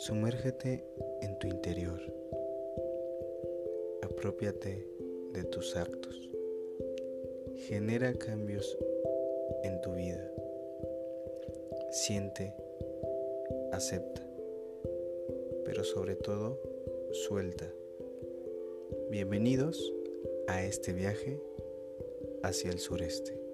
Sumérgete en tu interior. Apropiate de tus actos. Genera cambios en tu vida. Siente, acepta, pero sobre todo, suelta. Bienvenidos a este viaje hacia el sureste.